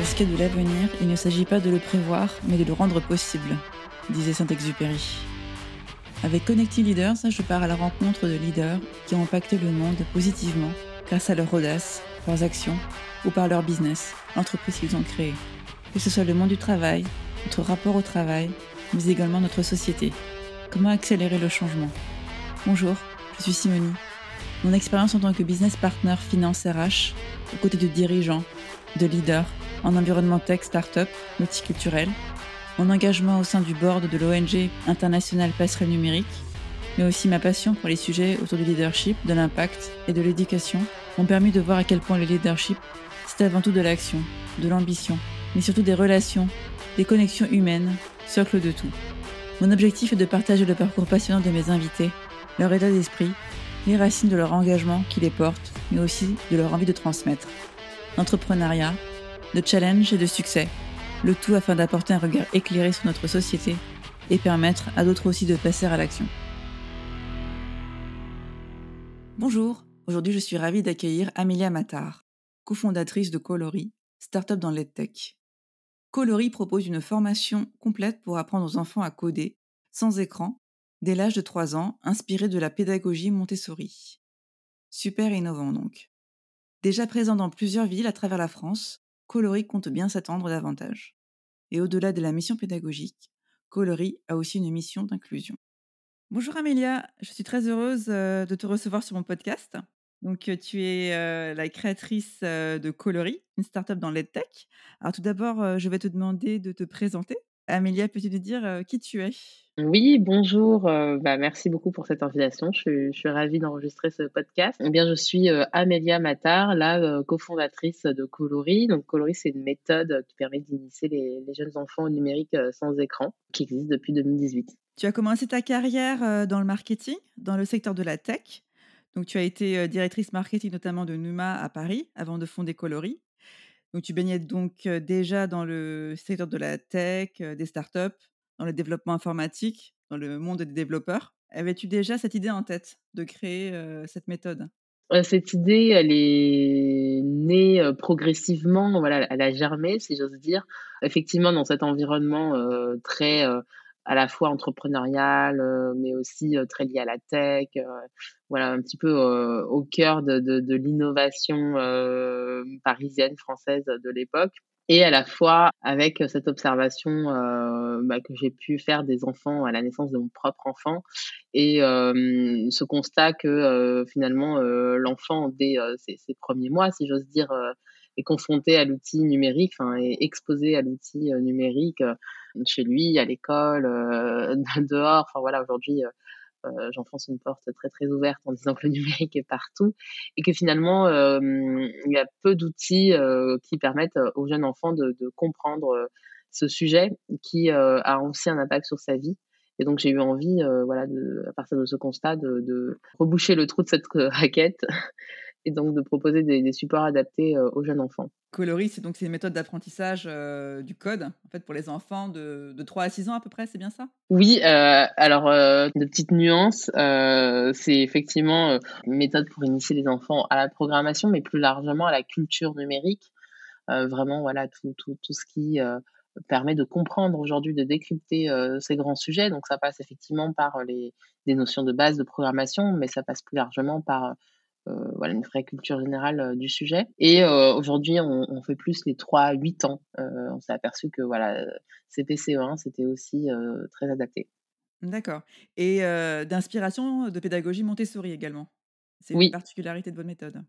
Pour ce qui est de l'avenir, il ne s'agit pas de le prévoir, mais de le rendre possible, disait Saint-Exupéry. Avec Connecting Leaders, je pars à la rencontre de leaders qui ont impacté le monde positivement grâce à leur audace, leurs actions ou par leur business, l'entreprise qu'ils ont créée. Que ce soit le monde du travail, notre rapport au travail, mais également notre société. Comment accélérer le changement? Bonjour, je suis Simonie. Mon expérience en tant que business partner finance RH, aux côtés de dirigeants, de leaders, en environnement tech, start-up, multiculturel, mon engagement au sein du board de l'ONG internationale Passerelle Numérique, mais aussi ma passion pour les sujets autour du leadership, de l'impact et de l'éducation m'ont permis de voir à quel point le leadership, c'est avant tout de l'action, de l'ambition, mais surtout des relations, des connexions humaines, socle de tout. Mon objectif est de partager le parcours passionnant de mes invités, leur état d'esprit, les racines de leur engagement qui les portent, mais aussi de leur envie de transmettre. L'entrepreneuriat, de challenge et de succès, le tout afin d'apporter un regard éclairé sur notre société et permettre à d'autres aussi de passer à l'action. Bonjour, aujourd'hui je suis ravie d'accueillir Amelia Matar, cofondatrice de Colori, startup dans l'EdTech. Colori propose une formation complète pour apprendre aux enfants à coder, sans écran, dès l'âge de 3 ans, inspirée de la pédagogie Montessori. Super innovant donc. Déjà présent dans plusieurs villes à travers la France, Colori compte bien s'attendre davantage. Et au-delà de la mission pédagogique, Colori a aussi une mission d'inclusion. Bonjour Amélia, je suis très heureuse euh, de te recevoir sur mon podcast. Donc, euh, tu es euh, la créatrice de Colori, une startup dans l'EdTech. Alors, tout d'abord, je vais te demander de te présenter. Amélia, peux-tu nous dire qui tu es? Oui, bonjour. Euh, bah, merci beaucoup pour cette invitation. Je, suis ravie d'enregistrer ce podcast. Eh bien, je suis euh, Amélia Matar, la euh, cofondatrice de Colori. Donc, Colori, c'est une méthode qui permet d'initier les, les, jeunes enfants au numérique sans écran, qui existe depuis 2018. Tu as commencé ta carrière dans le marketing, dans le secteur de la tech. Donc, tu as été directrice marketing notamment de Numa à Paris avant de fonder Colori. Donc, tu baignais donc déjà dans le secteur de la tech, des startups dans le développement informatique, dans le monde des développeurs. Avais-tu déjà cette idée en tête de créer cette méthode? Cette idée, elle est née progressivement, voilà, elle a germé, si j'ose dire. Effectivement, dans cet environnement très à la fois entrepreneurial, mais aussi très lié à la tech, voilà, un petit peu au cœur de, de, l'innovation parisienne, française de l'époque. Et à la fois avec cette observation euh, bah, que j'ai pu faire des enfants à la naissance de mon propre enfant et euh, ce constat que euh, finalement euh, l'enfant dès euh, ses, premiers mois, si j'ose dire, confronté à l'outil numérique, enfin exposé à l'outil numérique chez lui, à l'école, dehors. Enfin voilà, aujourd'hui euh, j'enfonce une porte très très ouverte en disant que le numérique est partout et que finalement euh, il y a peu d'outils euh, qui permettent aux jeunes enfants de, comprendre ce sujet qui a aussi un impact sur sa vie. Et donc j'ai eu envie, voilà, à partir de ce constat, de reboucher le trou de cette raquette et donc de proposer des, des supports adaptés euh, aux jeunes enfants. Coloris, c'est donc une méthode d'apprentissage euh, du code en fait pour les enfants de, de 3 à 6 ans à peu près, c'est bien ça? Oui, euh, alors de petites nuances, c'est effectivement une méthode pour initier les enfants à la programmation, mais plus largement à la culture numérique. vraiment, voilà, tout, tout, tout ce qui permet de comprendre aujourd'hui, de décrypter ces grands sujets. Donc ça passe effectivement par les, des notions de base de programmation, mais ça passe plus largement par euh, voilà une vraie culture générale euh, du sujet. Et euh, aujourd'hui, on, on, fait plus les 3-8 ans. on s'est aperçu que voilà, CPCE1, c'était aussi très adapté. D'accord. Et d'inspiration de pédagogie Montessori également. C'est une particularité de votre méthode.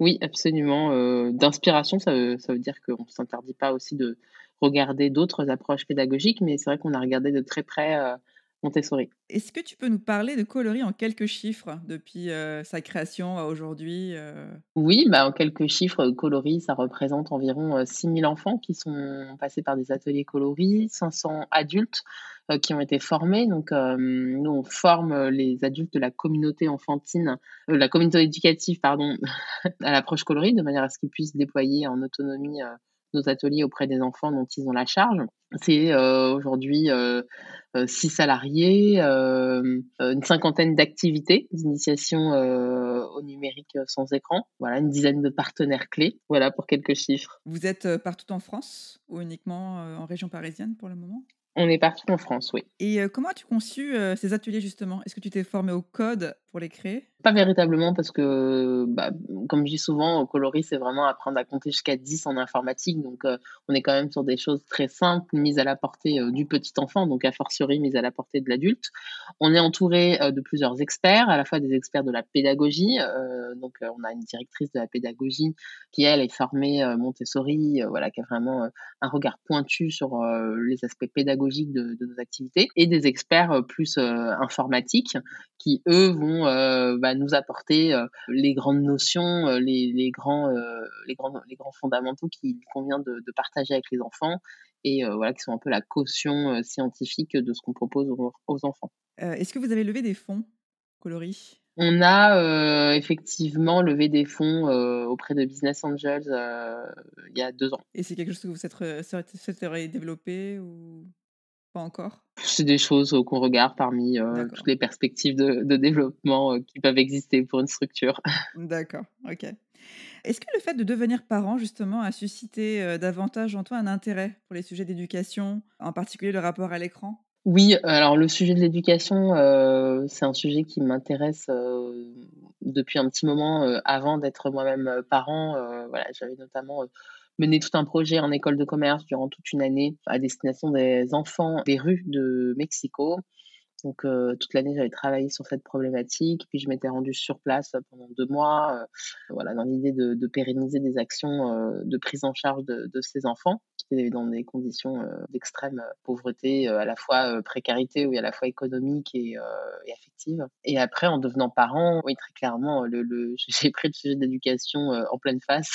Oui, absolument. d'inspiration, ça veut, ça veut dire qu'on ne s'interdit pas aussi de regarder d'autres approches pédagogiques, mais c'est vrai qu'on a regardé de très près Montessori. Est-ce que tu peux nous parler de Coloris en quelques chiffres depuis euh, sa création à aujourd'hui euh? Oui, bah, en quelques chiffres, Coloris, ça représente environ 6000 euh, enfants qui sont passés par des ateliers Coloris, 500 adultes qui ont été formés. Donc, nous, on forme les adultes de la communauté enfantine, la communauté éducative, pardon, à l'approche Coloris, de manière à ce qu'ils puissent déployer en autonomie nos ateliers auprès des enfants dont ils ont la charge. C'est aujourd'hui six salariés, une cinquantaine d'activités d'initiation au numérique sans écran. Voilà, une dizaine de partenaires clés. Voilà pour quelques chiffres. Vous êtes partout en France ou uniquement en région parisienne pour le moment? On est partout en France, oui. Et comment as-tu conçu ces ateliers justement? Est-ce que tu t'es formé au code pour les créer? Pas véritablement parce que, bah, comme je dis souvent, coloris, c'est vraiment apprendre à compter jusqu'à 10 en informatique. Donc, euh, on est quand même sur des choses très simples, mises à la portée euh, du petit enfant, donc a fortiori mises à la portée de l'adulte. On est entouré euh, de plusieurs experts, à la fois des experts de la pédagogie. donc, on a une directrice de la pédagogie qui, elle, est formée Montessori, voilà, qui a vraiment un regard pointu sur les aspects pédagogiques de, nos activités, et des experts plus informatiques qui, eux, vont euh, nous apporter euh, les grandes notions, euh, les, grands, les, grands, les grands fondamentaux qu'il convient de, partager avec les enfants et voilà, qui sont un peu la caution scientifique de ce qu'on propose aux, enfants. Est-ce que vous avez levé des fonds, Coloris on a effectivement levé des fonds auprès de Business Angels il y a deux ans. Et c'est quelque chose que vous souhaiteriez développer ou? Pas encore C'est des choses qu'on regarde parmi euh, toutes les perspectives de, développement euh, qui peuvent exister pour une structure. D'accord, ok. Est-ce que le fait de devenir parent, justement, a suscité euh, davantage en toi un intérêt pour les sujets d'éducation, en particulier le rapport à l'écran? Oui, alors le sujet de l'éducation, c'est un sujet qui m'intéresse depuis un petit moment avant d'être moi-même parent. voilà, J'avais notamment mené tout un projet en école de commerce durant toute une année à destination des enfants des rues de Mexico. Donc euh, toute l'année, j'avais travaillé sur cette problématique, puis je m'étais rendue sur place pendant deux mois, euh, voilà, dans l'idée de, pérenniser des actions euh, de prise en charge de, ces enfants dans des conditions d'extrême pauvreté, à la fois précarité, oui, à la fois économique et, et, affective. Et après, en devenant parent, oui, très clairement, le, le j'ai pris le sujet d'éducation en pleine face.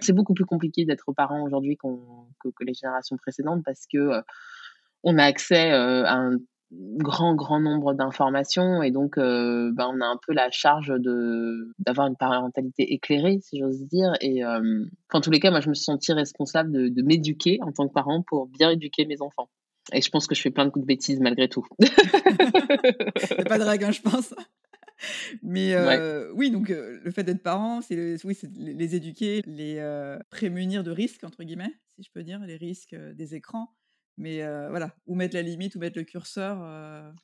C'est beaucoup plus compliqué d'être parent aujourd'hui que, que, les générations précédentes parce que on a accès à un grand grand nombre d'informations et donc euh, ben, on a un peu la charge de d'avoir une parentalité éclairée si j'ose dire. Et euh, en tous les cas moi je me suis sentie responsable de, de m'éduquer en tant que parent pour bien éduquer mes enfants. Et je pense que je fais plein de coups de bêtises malgré tout. C'est pas drague hein, je pense. Mais euh, oui, donc euh, le fait d'être parent, c'est oui, les éduquer, les prémunir de risques, entre guillemets, si je peux dire, les risques des écrans. Mais voilà, où mettre la limite, où mettre le curseur.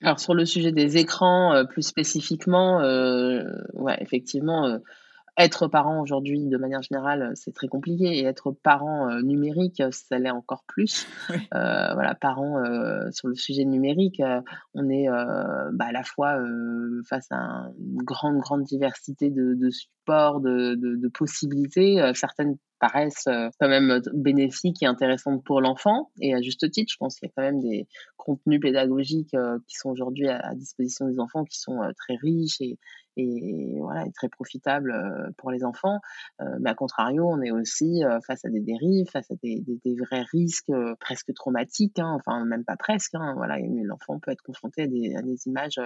Alors sur le sujet des écrans, plus spécifiquement, ouais, effectivement, être parent aujourd'hui, de manière générale, c'est très compliqué. Et être parent numérique, ça l'est encore plus. voilà, parent sur le sujet numérique, on est bah, à la fois face à une grande, grande diversité de, de supports, de, de, de possibilités. certaines paraissent euh, quand même euh, bénéfiques et intéressantes pour l'enfant. Et à juste titre, je pense qu'il y a quand même des contenus pédagogiques euh, qui sont aujourd'hui à, disposition des enfants qui sont très riches et, et voilà, très profitables pour les enfants. mais à contrario, on est aussi face à des dérives, face à des, vrais risques presque traumatiques, hein, enfin même pas presque. Hein, voilà, l'enfant peut être confronté à des, images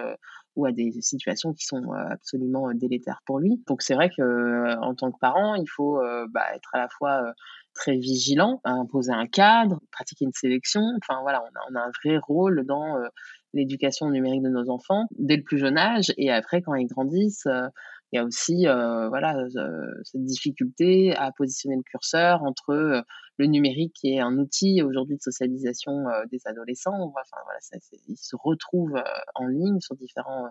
ou à des situations qui sont absolument délétères pour lui. Donc c'est vrai que en tant que parent, il faut bah, être à la fois très vigilant, imposer un cadre, pratiquer une sélection. Enfin voilà, on a, on a un vrai rôle dans l'éducation numérique de nos enfants dès le plus jeune âge et après quand ils grandissent. il y a aussi voilà cette difficulté à positionner le curseur entre le numérique qui est un outil aujourd'hui de socialisation des adolescents. Enfin voilà, ils se retrouvent en ligne sur différents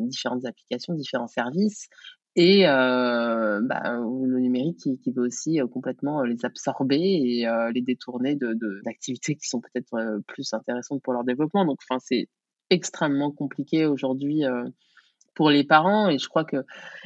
différentes applications, différents services, et euh, bah, le numérique qui, qui peut aussi euh, complètement euh, les absorber et les détourner de, d'activités qui sont peut-être plus intéressantes pour leur développement. Donc, c'est extrêmement compliqué aujourd'hui pour les parents et je crois que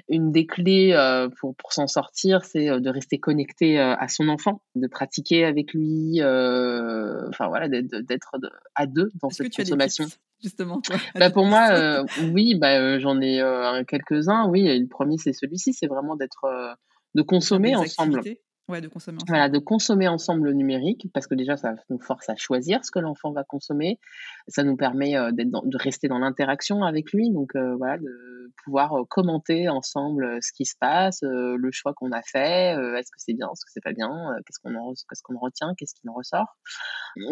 une des clés pour, pour s'en sortir c'est de rester connecté à son enfant de pratiquer avec lui enfin voilà d'être à deux dans cette consommation justement bah, Pour moi, euh, oui, bah, euh, j'en ai euh, quelques-uns. Oui, et le premier, c'est celui-ci, c'est vraiment d'être, de consommer ensemble. Ouais, de consommer ensemble. Voilà, de consommer ensemble le numérique, parce que déjà, ça nous force à choisir ce que l'enfant va consommer. Ça nous permet euh, de rester dans l'interaction avec lui, donc euh, voilà, de pouvoir euh, commenter ensemble ce qui se passe, le choix qu'on a fait, est-ce que c'est bien, est-ce que c'est pas bien, qu'est-ce qu'on en, retient, qu'est-ce qui en ressort.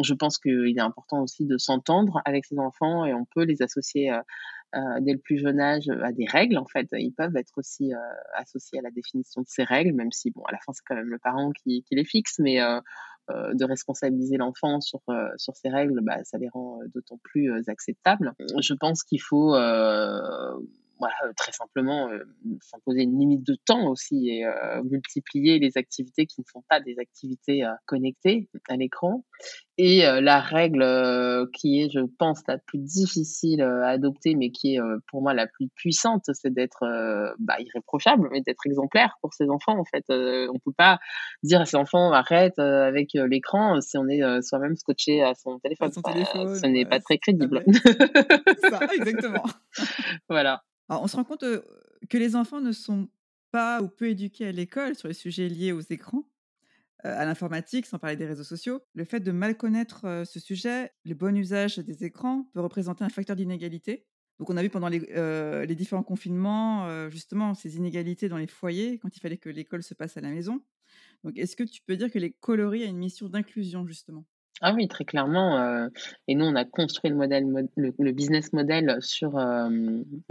Je pense qu'il est important aussi de s'entendre avec ses enfants et on peut les associer euh, dès le plus jeune âge euh, à des règles en fait. Ils peuvent être aussi euh, associés à la définition de ces règles même si bon à la fin c'est quand même le parent qui, qui les fixe mais de responsabiliser l'enfant sur sur ces règles bah, ça les rend d'autant plus acceptables. Je pense qu'il faut voilà, euh, très simplement euh, s'imposer une limite de temps aussi et euh, multiplier les activités qui ne sont pas des activités connectées à l'écran. Et la règle qui est, je pense, la plus difficile à adopter, mais qui est pour moi la plus puissante, c'est d'être bah, irréprochable, mais d'être exemplaire pour ses enfants. En fait, on peut pas dire à ses enfants arrête avec l'écran si on est soi-même scotché à son téléphone. ce n'est pas très crédible. ça, exactement. voilà on se rend compte que les enfants ne sont pas ou peu éduqués à l'école sur les sujets liés aux écrans, à l'informatique, sans parler des réseaux sociaux. Le fait de mal connaître ce sujet, le bon usage des écrans peut représenter un facteur d'inégalité. Donc on a vu pendant les, les différents confinements, justement, ces inégalités dans les foyers, quand il fallait que l'école se passe à la maison. Donc est-ce que tu peux dire que les coloris a une mission d'inclusion, justement? Ah oui, très clairement. Euh, et nous, on a construit le modèle, le, business model sur euh,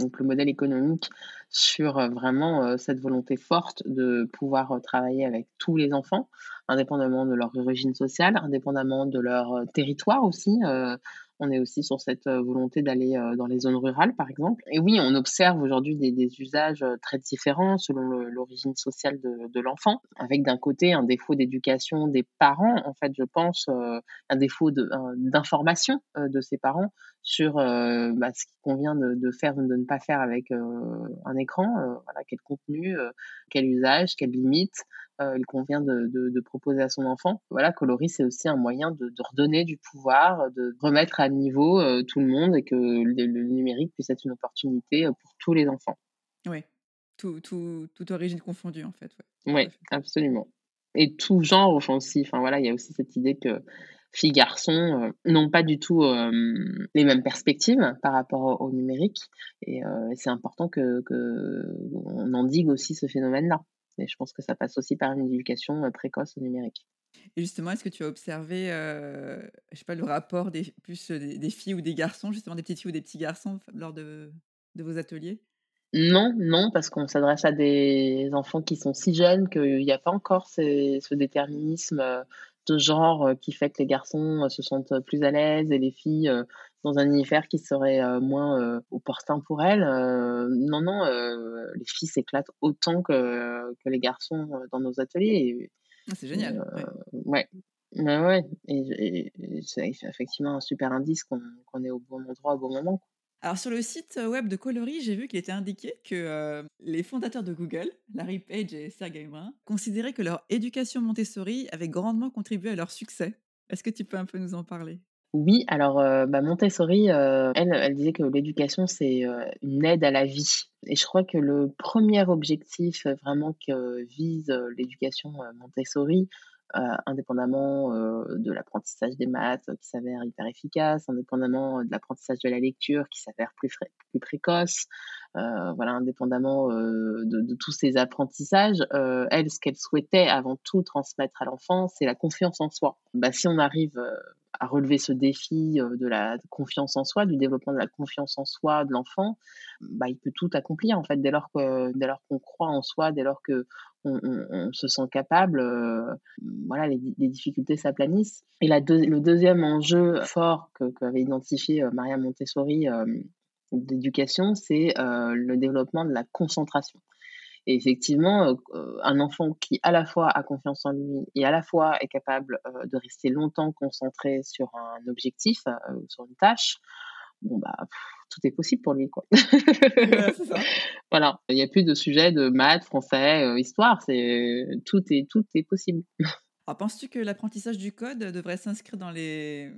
donc le modèle économique sur euh, vraiment cette volonté forte de pouvoir travailler avec tous les enfants, indépendamment de leur origine sociale, indépendamment de leur territoire aussi. On est aussi sur cette euh, volonté d'aller euh, dans les zones rurales, par exemple. Et oui, on observe aujourd'hui des, usages euh, très différents selon l'origine sociale de, l'enfant, avec d'un côté un défaut d'éducation des parents, en fait, je pense, un défaut d'information de, ses parents sur bah, ce qu'il convient de, faire ou de ne pas faire avec un écran, voilà, quel contenu, quel usage, quelles limites. Euh, il convient de, proposer à son enfant. Voilà, Coloris, c'est aussi un moyen de, redonner du pouvoir, de remettre à niveau euh, tout le monde et que le, numérique puisse être une opportunité euh, pour tous les enfants. Oui, tout, tout, toute origine confondue, en fait. Oui, ouais, absolument. Et tout genre aussi. Enfin, voilà, il y a aussi cette idée que filles, garçons n'ont pas du tout les mêmes perspectives par rapport au, numérique. Et c'est important que, que on endigue aussi ce phénomène-là. Et je pense que ça passe aussi par une éducation précoce au numérique. Et justement, est-ce que tu as observé, je sais pas, le rapport des plus des, filles ou des garçons, justement des petites filles ou des petits garçons lors de, de vos ateliers? Non, non, parce qu'on s'adresse à des enfants qui sont si jeunes qu'il n'y a pas encore ce déterminisme de genre qui fait que les garçons se sentent plus à l'aise et les filles dans un univers qui serait moins opportun pour elles. non, non, les filles s'éclatent autant que, que les garçons dans nos ateliers. Ah, c'est génial. ouais. Ouais, ouais. Et, c'est effectivement un super indice qu'on est au bon endroit au bon moment. Alors sur le site web de Coloris, j'ai vu qu'il était indiqué que les fondateurs de Google, Larry Page et Sergey Brin, considéraient que leur éducation Montessori avait grandement contribué à leur succès. Est-ce que tu peux un peu nous en parler? Oui, alors bah, Montessori, elle, elle disait que l'éducation, c'est une aide à la vie. Et je crois que le premier objectif vraiment que vise l'éducation Montessori, euh, indépendamment euh, de l'apprentissage des maths qui s'avère hyper efficace, indépendamment de l'apprentissage de la lecture qui s'avère plus, plus précoce, euh, voilà, indépendamment de, de, tous ces apprentissages, elle, ce qu'elle souhaitait avant tout transmettre à l'enfant, c'est la confiance en soi. Bah, si on arrive à relever ce défi de la confiance en soi, du développement de la confiance en soi de l'enfant, bah, il peut tout accomplir en fait dès lors que dès lors qu'on croit en soi, dès lors que on, se sent capable, euh, voilà, les, difficultés s'aplanissent. Et la le deuxième enjeu fort qu'avait identifié euh, Maria Montessori euh, d'éducation, c'est le développement de la concentration. Et effectivement, un enfant qui à la fois a confiance en lui et à la fois est capable de rester longtemps concentré sur un objectif, sur une tâche, bon bah tout est possible pour lui quoi. voilà, il n'y a plus de sujet de maths, français, euh, histoire, c'est tout est tout est possible. Alors penses-tu que l'apprentissage du code devrait s'inscrire dans les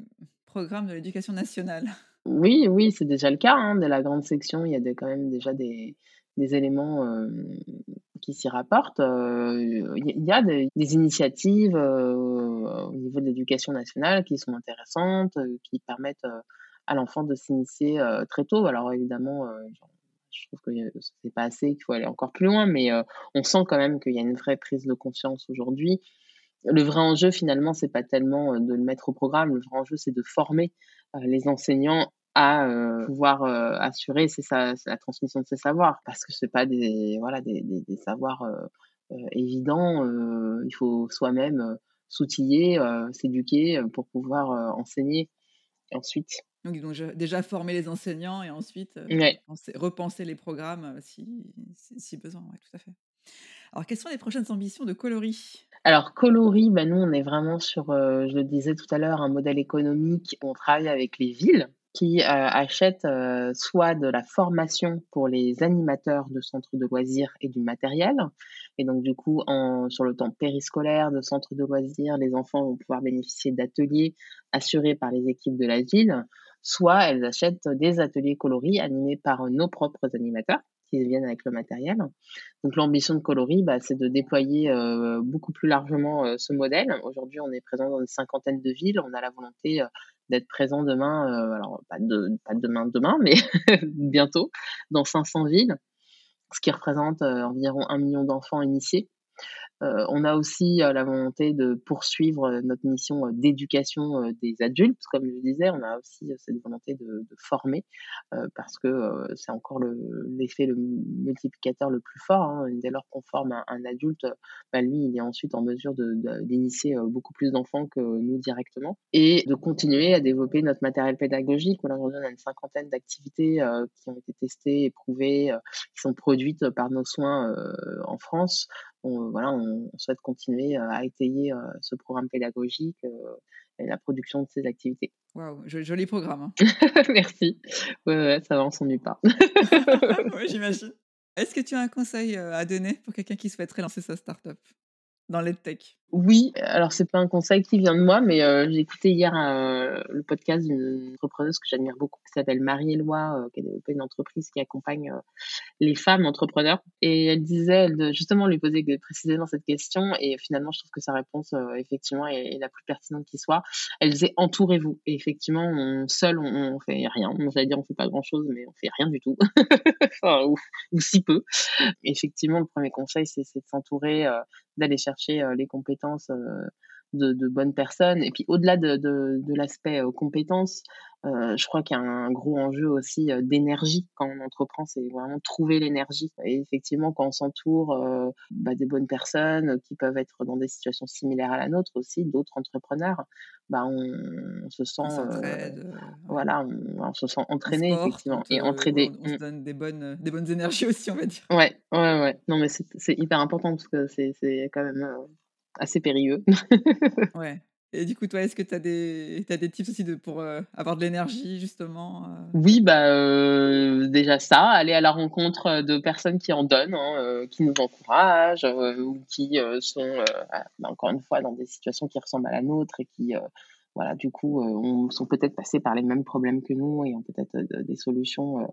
programmes de l'éducation nationale? Oui, oui, c'est déjà le cas. Hein, de la grande section, il y a quand même déjà des, éléments euh, qui s'y rapportent. Il y a des, initiatives au niveau de l'éducation nationale qui sont intéressantes, qui permettent à l'enfant de s'initier très tôt. Alors évidemment, je trouve que c'est pas assez, qu'il faut aller encore plus loin, mais on sent quand même qu'il y a une vraie prise de conscience aujourd'hui. Le vrai enjeu, finalement, c'est pas tellement de le mettre au programme. Le vrai enjeu, c'est de former les enseignants à pouvoir assurer c'est la transmission de ces savoirs, parce que c'est pas des voilà des, des, savoirs évidents. il faut soi-même s'outiller, s'éduquer pour pouvoir enseigner ensuite. Donc, donc déjà former les enseignants et ensuite repenser les programmes si, si, besoin. Ouais, tout à fait. Alors, quelles sont les prochaines ambitions de Coloris? Alors, Coloris, bah, nous, on est vraiment sur, je le disais tout à l'heure, un modèle économique. On travaille avec les villes qui euh, achètent euh, soit de la formation pour les animateurs de centres de loisirs et du matériel. Et donc, du coup, en, sur le temps périscolaire de centres de loisirs, les enfants vont pouvoir bénéficier d'ateliers assurés par les équipes de la ville, soit elles achètent des ateliers coloris animés par nos propres animateurs viennent avec le matériel. Donc l'ambition de Coloris, bah, c'est de déployer euh, beaucoup plus largement ce modèle. Aujourd'hui, on est présent dans une cinquantaine de villes. On a la volonté d'être présent demain, euh, alors pas, pas demain, demain, mais bientôt, dans 500 villes, ce qui représente euh, environ un million d'enfants initiés. Euh, on a aussi euh, la volonté de poursuivre euh, notre mission d'éducation des adultes. Comme je disais, on a aussi cette volonté de, former parce que c'est encore l'effet, le, multiplicateur le plus fort. Hein. Dès lors qu'on forme un, adulte, bah, lui, il est ensuite en mesure d'initier beaucoup plus d'enfants que nous directement et de continuer à développer notre matériel pédagogique. Aujourd'hui, on a une cinquantaine d'activités qui ont été testées, éprouvées, qui sont produites par nos soins en France on, voilà, on, souhaite continuer euh, à étayer euh, ce programme pédagogique euh, et la production de ces activités. Waouh, joli programme. Hein. Merci. Ouais, ça va, on s'ennuie pas. oui, j'imagine. Est-ce que tu as un conseil à donner pour quelqu'un qui souhaiterait lancer sa start-up? Dans l'EdTech Oui, alors c'est pas un conseil qui vient de moi, mais euh, j'ai écouté hier euh, le podcast d'une entrepreneuse que j'admire beaucoup, qui s'appelle Marie-Éloi, euh, qui a développé une entreprise qui accompagne les femmes entrepreneurs. Et elle disait, elle, justement, lui posait précisément cette question, et finalement, je trouve que sa réponse, effectivement, est, la plus pertinente qui soit. Elle disait, entourez-vous. Et effectivement, on, seul, on, on fait rien. J'allais dire, on fait pas grand-chose, mais on fait rien du tout. ou, si peu. effectivement, le premier conseil, c'est de s'entourer, d'aller chercher les compétences de, bonnes personnes. Et puis au-delà de, de, l'aspect compétences, je crois qu'il y a un gros enjeu aussi d'énergie quand on entreprend, c'est vraiment trouver l'énergie. Et effectivement, quand on s'entoure bah, des bonnes personnes qui peuvent être dans des situations similaires à la nôtre aussi, d'autres entrepreneurs, bah, on, se sent, voilà, on, se sent entraîné effectivement et entraîné. On, se mmh. donne des bonnes, des bonnes énergies aussi, on va dire. Ouais, ouais, ouais. Non, mais c'est hyper important parce que c'est quand même assez périlleux. ouais. Et du coup, toi, est-ce que tu as des, as des tips aussi de, pour euh, avoir de l'énergie, justement euh? Oui, bah, euh, déjà ça, aller à la rencontre de personnes qui en donnent, hein, qui nous encouragent, ou qui sont, bah, encore une fois, dans des situations qui ressemblent à la nôtre et qui, voilà, du coup, on, sont peut-être passés par les mêmes problèmes que nous et ont peut-être des solutions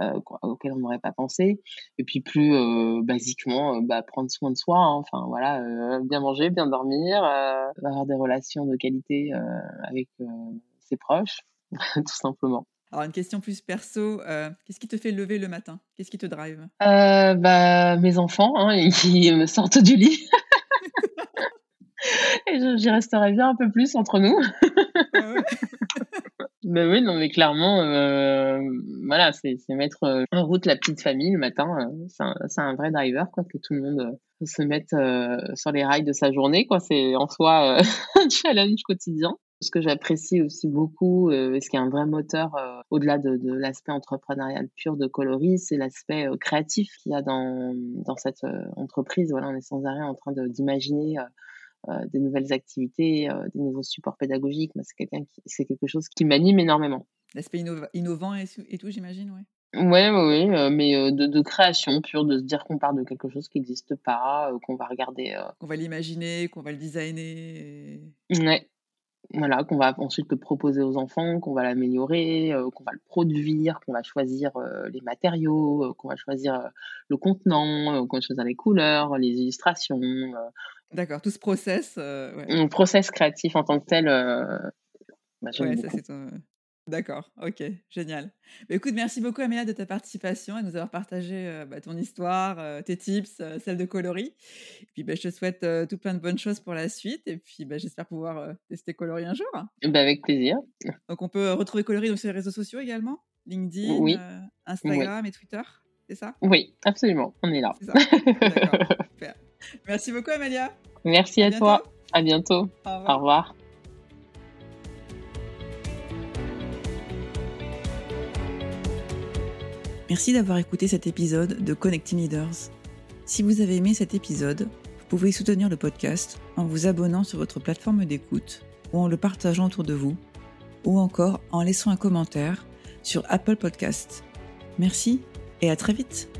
euh, auxquels on n'aurait pas pensé. Et puis plus euh, basiquement, euh, bah, prendre soin de soi. Hein. Enfin voilà, bien manger, bien dormir, avoir des relations de qualité avec ses proches, tout simplement. Alors, une question plus perso, qu'est-ce qui te fait lever le matin? Qu'est-ce qui te drive? Bah, Mes enfants, hein, qui me sortent du lit. Et j'y resterai bien un peu plus entre nous. Ben oui, non, mais clairement, euh, voilà, c'est mettre euh, en route la petite famille le matin. Euh, c'est un, un, vrai driver, quoi, que tout le monde euh, se mette sur les rails de sa journée, quoi. C'est en soi un challenge quotidien. Ce que j'apprécie aussi beaucoup, et ce qui est un vrai moteur au-delà de, de l'aspect entrepreneurial pur de Coloris, c'est l'aspect créatif qu'il y a dans, dans cette entreprise. Voilà, on est sans arrêt en train d'imaginer euh, des nouvelles activités, euh, des nouveaux supports pédagogiques. c'est quelqu'un qui, c'est quelque chose qui m'anime énormément. L'aspect innovant et, tout, j'imagine, oui. Ouais, ouais, euh, mais de, création pure, de se dire qu'on part de quelque chose qui n'existe pas, qu'on va regarder. Qu'on va l'imaginer, qu'on va le designer. Ouais. voilà, qu'on va ensuite le proposer aux enfants, qu'on va l'améliorer, qu'on va le produire, qu'on va choisir les matériaux, qu'on va choisir le contenant, qu'on va choisir les couleurs, les illustrations. D'accord, tout ce process. Ouais. process créatif en tant que tel. Bah, ouais, ça c'est D'accord, ok, génial. Bah, écoute, merci beaucoup Amélia de ta participation et de nous avoir partagé bah, ton histoire, tes tips, celle de coloris. Et puis je te souhaite tout plein de bonnes choses pour la suite et puis j'espère pouvoir tester coloris un jour. avec plaisir. Donc on peut retrouver coloris sur les réseaux sociaux également? LinkedIn, Instagram et Twitter, c'est ça? Oui, absolument, on est là. Merci beaucoup Amélia. Merci à, toi. À bientôt. Au revoir. Merci d'avoir écouté cet épisode de Connecting Leaders. Si vous avez aimé cet épisode, vous pouvez soutenir le podcast en vous abonnant sur votre plateforme d'écoute ou en le partageant autour de vous, ou encore en laissant un commentaire sur Apple Podcast. Merci et à très vite